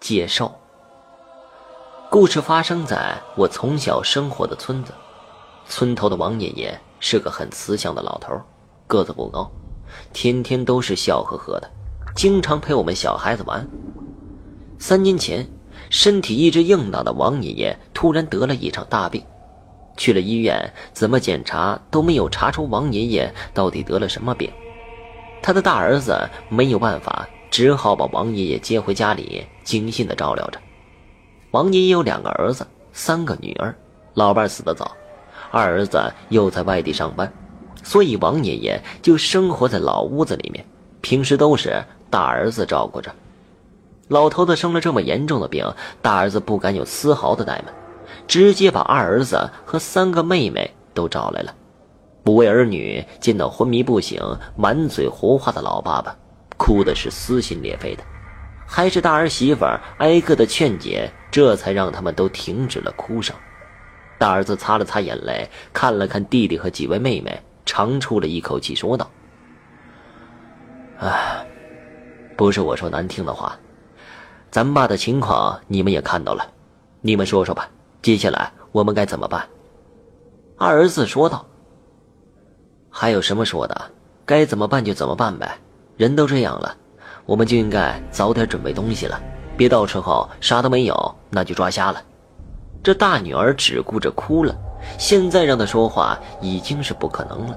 介绍。故事发生在我从小生活的村子，村头的王爷爷是个很慈祥的老头，个子不高，天天都是笑呵呵的，经常陪我们小孩子玩。三年前，身体一直硬朗的王爷爷突然得了一场大病，去了医院，怎么检查都没有查出王爷爷到底得了什么病。他的大儿子没有办法，只好把王爷爷接回家里，精心的照料着。王爷爷有两个儿子，三个女儿，老伴死得早，二儿子又在外地上班，所以王爷爷就生活在老屋子里面，平时都是大儿子照顾着。老头子生了这么严重的病，大儿子不敢有丝毫的怠慢，直接把二儿子和三个妹妹都找来了。五位儿女见到昏迷不醒、满嘴胡话的老爸爸，哭的是撕心裂肺的。还是大儿媳妇挨个的劝解，这才让他们都停止了哭声。大儿子擦了擦眼泪，看了看弟弟和几位妹妹，长出了一口气，说道：“唉，不是我说难听的话，咱爸的情况你们也看到了，你们说说吧，接下来我们该怎么办？”二儿子说道：“还有什么说的？该怎么办就怎么办呗，人都这样了。”我们就应该早点准备东西了，别到时候啥都没有，那就抓瞎了。这大女儿只顾着哭了，现在让她说话已经是不可能了。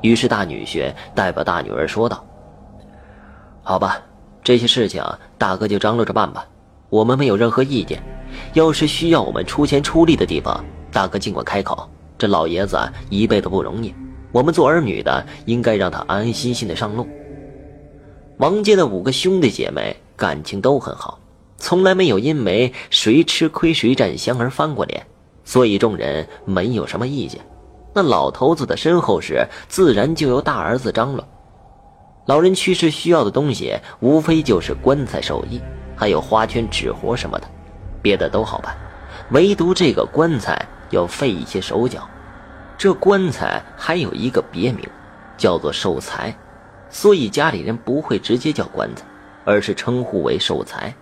于是大女婿代表大女儿说道：“好吧，这些事情大哥就张罗着办吧，我们没有任何意见。要是需要我们出钱出力的地方，大哥尽管开口。这老爷子一辈子不容易，我们做儿女的应该让他安安心心的上路。”王家的五个兄弟姐妹感情都很好，从来没有因为谁吃亏谁占香而翻过脸，所以众人没有什么意见。那老头子的身后事自然就由大儿子张罗。老人去世需要的东西，无非就是棺材、寿衣，还有花圈、纸活什么的，别的都好办，唯独这个棺材要费一些手脚。这棺材还有一个别名，叫做寿材。所以家里人不会直接叫棺材，而是称呼为寿材。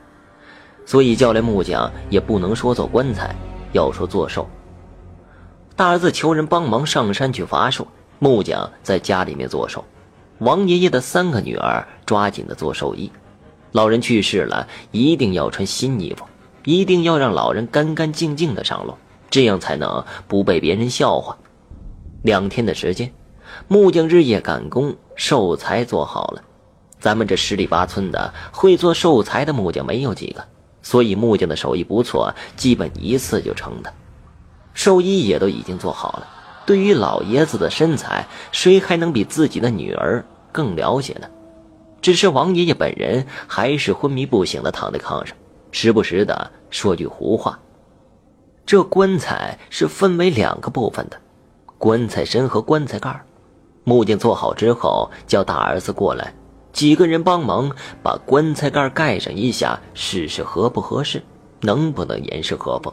所以叫来木匠也不能说做棺材，要说做寿。大儿子求人帮忙上山去伐树，木匠在家里面做寿。王爷爷的三个女儿抓紧的做寿衣。老人去世了，一定要穿新衣服，一定要让老人干干净净的上路，这样才能不被别人笑话。两天的时间。木匠日夜赶工，寿材做好了。咱们这十里八村的会做寿材的木匠没有几个，所以木匠的手艺不错，基本一次就成的。寿衣也都已经做好了。对于老爷子的身材，谁还能比自己的女儿更了解呢？只是王爷爷本人还是昏迷不醒的躺在炕上，时不时的说句胡话。这棺材是分为两个部分的，棺材身和棺材盖木匠做好之后，叫大儿子过来，几个人帮忙把棺材盖盖上一下，试试合不合适，能不能严实合缝。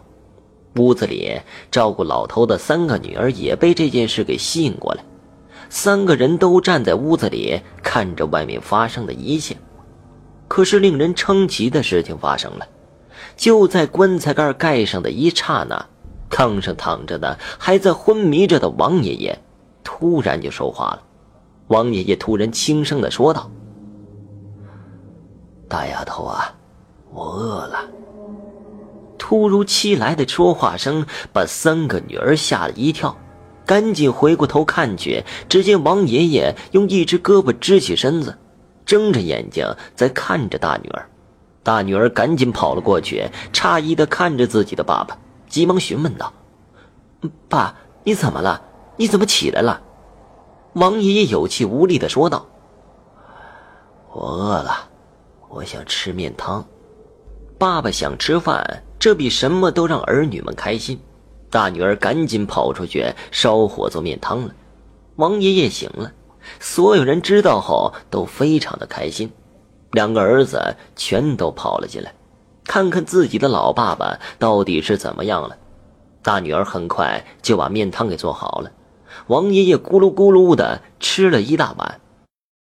屋子里照顾老头的三个女儿也被这件事给吸引过来，三个人都站在屋子里看着外面发生的一切。可是令人称奇的事情发生了，就在棺材盖盖上的一刹那，炕上躺着的还在昏迷着的王爷爷。突然就说话了，王爷爷突然轻声的说道：“大丫头啊，我饿了。”突如其来的说话声把三个女儿吓了一跳，赶紧回过头看去，只见王爷爷用一只胳膊支起身子，睁着眼睛在看着大女儿。大女儿赶紧跑了过去，诧异的看着自己的爸爸，急忙询问道：“爸，你怎么了？”你怎么起来了？王爷爷有气无力的说道：“我饿了，我想吃面汤。”爸爸想吃饭，这比什么都让儿女们开心。大女儿赶紧跑出去烧火做面汤了。王爷爷醒了，所有人知道后都非常的开心。两个儿子全都跑了进来，看看自己的老爸爸到底是怎么样了。大女儿很快就把面汤给做好了。王爷爷咕噜咕噜的吃了一大碗，